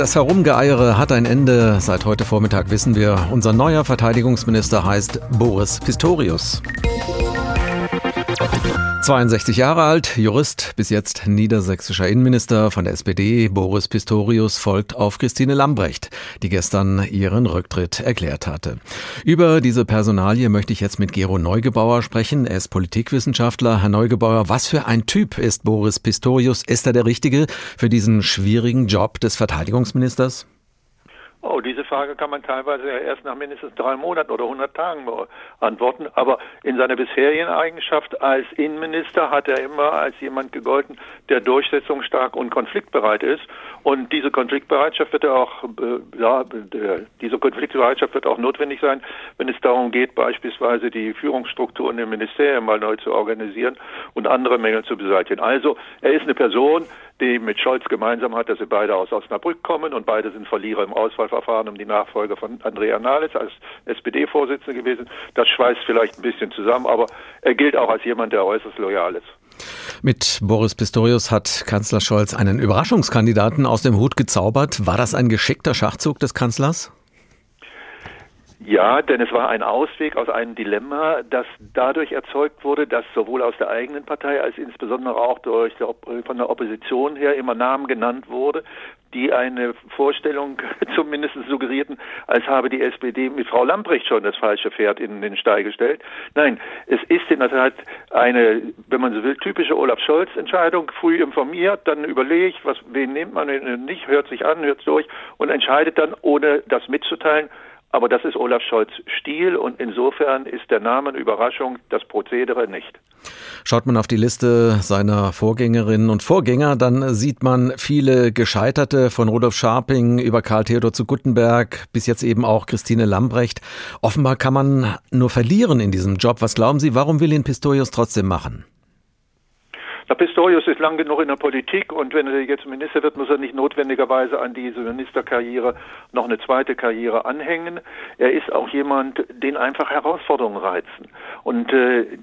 Das Herumgeeiere hat ein Ende. Seit heute Vormittag wissen wir, unser neuer Verteidigungsminister heißt Boris Pistorius. 62 Jahre alt, Jurist, bis jetzt niedersächsischer Innenminister von der SPD, Boris Pistorius, folgt auf Christine Lambrecht, die gestern ihren Rücktritt erklärt hatte. Über diese Personalie möchte ich jetzt mit Gero Neugebauer sprechen. Er ist Politikwissenschaftler. Herr Neugebauer, was für ein Typ ist Boris Pistorius? Ist er der Richtige für diesen schwierigen Job des Verteidigungsministers? Oh, diese Frage kann man teilweise erst nach mindestens drei Monaten oder 100 Tagen beantworten. Aber in seiner bisherigen Eigenschaft als Innenminister hat er immer als jemand gegolten, der durchsetzungsstark und konfliktbereit ist. Und diese Konfliktbereitschaft wird auch, ja, diese Konfliktbereitschaft wird auch notwendig sein, wenn es darum geht, beispielsweise die Führungsstrukturen im Ministerium mal neu zu organisieren und andere Mängel zu beseitigen. Also, er ist eine Person, die mit Scholz gemeinsam hat, dass sie beide aus Osnabrück kommen und beide sind Verlierer im Auswahlverfahren um die Nachfolge von Andrea Nahles als SPD-Vorsitzender gewesen. Das schweißt vielleicht ein bisschen zusammen, aber er gilt auch als jemand, der äußerst loyal ist. Mit Boris Pistorius hat Kanzler Scholz einen Überraschungskandidaten aus dem Hut gezaubert. War das ein geschickter Schachzug des Kanzlers? Ja, denn es war ein Ausweg aus einem Dilemma, das dadurch erzeugt wurde, dass sowohl aus der eigenen Partei als insbesondere auch durch der, von der Opposition her immer Namen genannt wurde, die eine Vorstellung zumindest suggerierten, als habe die SPD mit Frau Lamprecht schon das falsche Pferd in den Stall gestellt. Nein, es ist in der Tat eine, wenn man so will, typische Olaf Scholz-Entscheidung. Früh informiert, dann überlegt, was, wen nimmt man nicht, hört sich an, hört durch und entscheidet dann, ohne das mitzuteilen, aber das ist Olaf Scholz Stil und insofern ist der Name eine Überraschung, das Prozedere nicht. Schaut man auf die Liste seiner Vorgängerinnen und Vorgänger, dann sieht man viele Gescheiterte von Rudolf Scharping über Karl Theodor zu Guttenberg bis jetzt eben auch Christine Lambrecht. Offenbar kann man nur verlieren in diesem Job. Was glauben Sie, warum will ihn Pistorius trotzdem machen? Herr Pistorius ist lang genug in der Politik und wenn er jetzt Minister wird, muss er nicht notwendigerweise an diese Ministerkarriere noch eine zweite Karriere anhängen. Er ist auch jemand, den einfach Herausforderungen reizen. Und äh,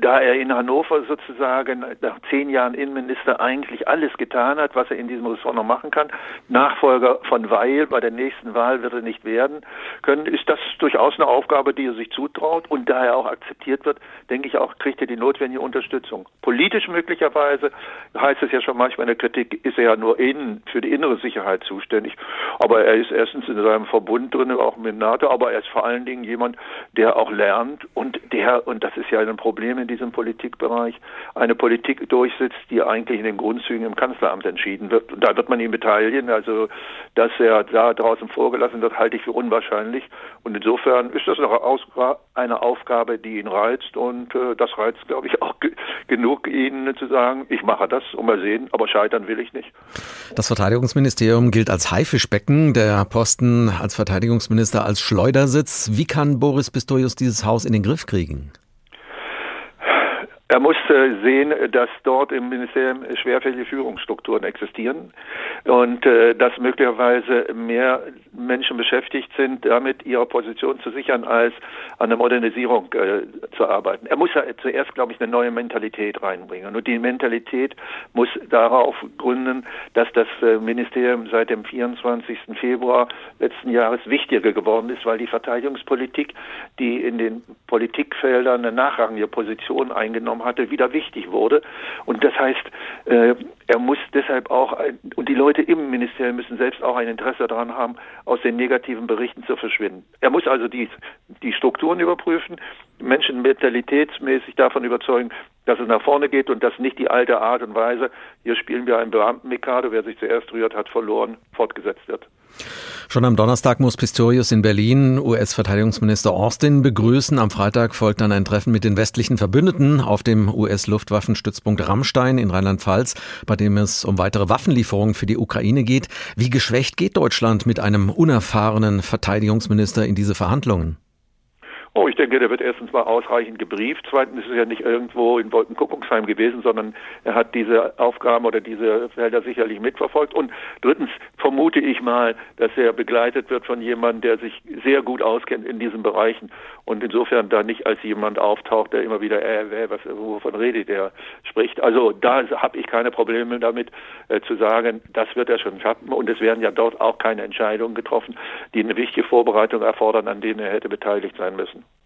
da er in Hannover sozusagen nach zehn Jahren Innenminister eigentlich alles getan hat, was er in diesem Ressort noch machen kann, Nachfolger von Weil bei der nächsten Wahl wird er nicht werden können, ist das durchaus eine Aufgabe, die er sich zutraut und da er auch akzeptiert wird, denke ich auch, kriegt er die notwendige Unterstützung. Politisch möglicherweise heißt es ja schon manchmal in der Kritik, ist er ja nur innen, für die innere Sicherheit zuständig, aber er ist erstens in seinem Verbund drin, auch mit NATO, aber er ist vor allen Dingen jemand, der auch lernt und der, und das ist ja ein Problem in diesem Politikbereich eine Politik durchsetzt, die eigentlich in den Grundzügen im Kanzleramt entschieden wird. Und da wird man ihn beteiligen. Also, dass er da draußen vorgelassen wird, halte ich für unwahrscheinlich. Und insofern ist das eine Aufgabe, die ihn reizt. Und äh, das reizt, glaube ich, auch genug, ihnen zu sagen, ich mache das und mal sehen, aber scheitern will ich nicht. Das Verteidigungsministerium gilt als Haifischbecken, der Posten als Verteidigungsminister als Schleudersitz. Wie kann Boris Pistorius dieses Haus in den Griff kriegen? Er muss sehen, dass dort im Ministerium schwerfällige Führungsstrukturen existieren und äh, dass möglicherweise mehr Menschen beschäftigt sind, damit ihre Position zu sichern, als an der Modernisierung äh, zu arbeiten. Er muss ja zuerst, glaube ich, eine neue Mentalität reinbringen. Und die Mentalität muss darauf gründen, dass das äh, Ministerium seit dem 24. Februar letzten Jahres wichtiger geworden ist, weil die Verteidigungspolitik, die in den Politikfeldern eine nachrangige Position eingenommen hatte, wieder wichtig wurde. Und das heißt, äh, er muss deshalb auch, und die Leute im Ministerium müssen selbst auch ein Interesse daran haben, aus den negativen Berichten zu verschwinden. Er muss also die, die Strukturen überprüfen, Menschen mentalitätsmäßig davon überzeugen, dass es nach vorne geht und dass nicht die alte Art und Weise, hier spielen wir einen Beamtenmikado, wer sich zuerst rührt, hat verloren, fortgesetzt wird. Schon am Donnerstag muss Pistorius in Berlin US-Verteidigungsminister Austin begrüßen. Am Freitag folgt dann ein Treffen mit den westlichen Verbündeten auf dem US-Luftwaffenstützpunkt Rammstein in Rheinland-Pfalz, bei dem es um weitere Waffenlieferungen für die Ukraine geht. Wie geschwächt geht Deutschland mit einem unerfahrenen Verteidigungsminister in diese Verhandlungen? Oh, ich denke, der wird erstens mal ausreichend gebrieft. Zweitens ist es ja nicht irgendwo in Wolkenkuckucksheim gewesen, sondern er hat diese Aufgaben oder diese Felder sicherlich mitverfolgt. Und drittens vermute ich mal, dass er begleitet wird von jemandem, der sich sehr gut auskennt in diesen Bereichen und insofern da nicht als jemand auftaucht, der immer wieder, äh, äh was, wovon redet der spricht. Also da habe ich keine Probleme damit äh, zu sagen, das wird er schon schaffen und es werden ja dort auch keine Entscheidungen getroffen, die eine wichtige Vorbereitung erfordern, an denen er hätte beteiligt sein müssen.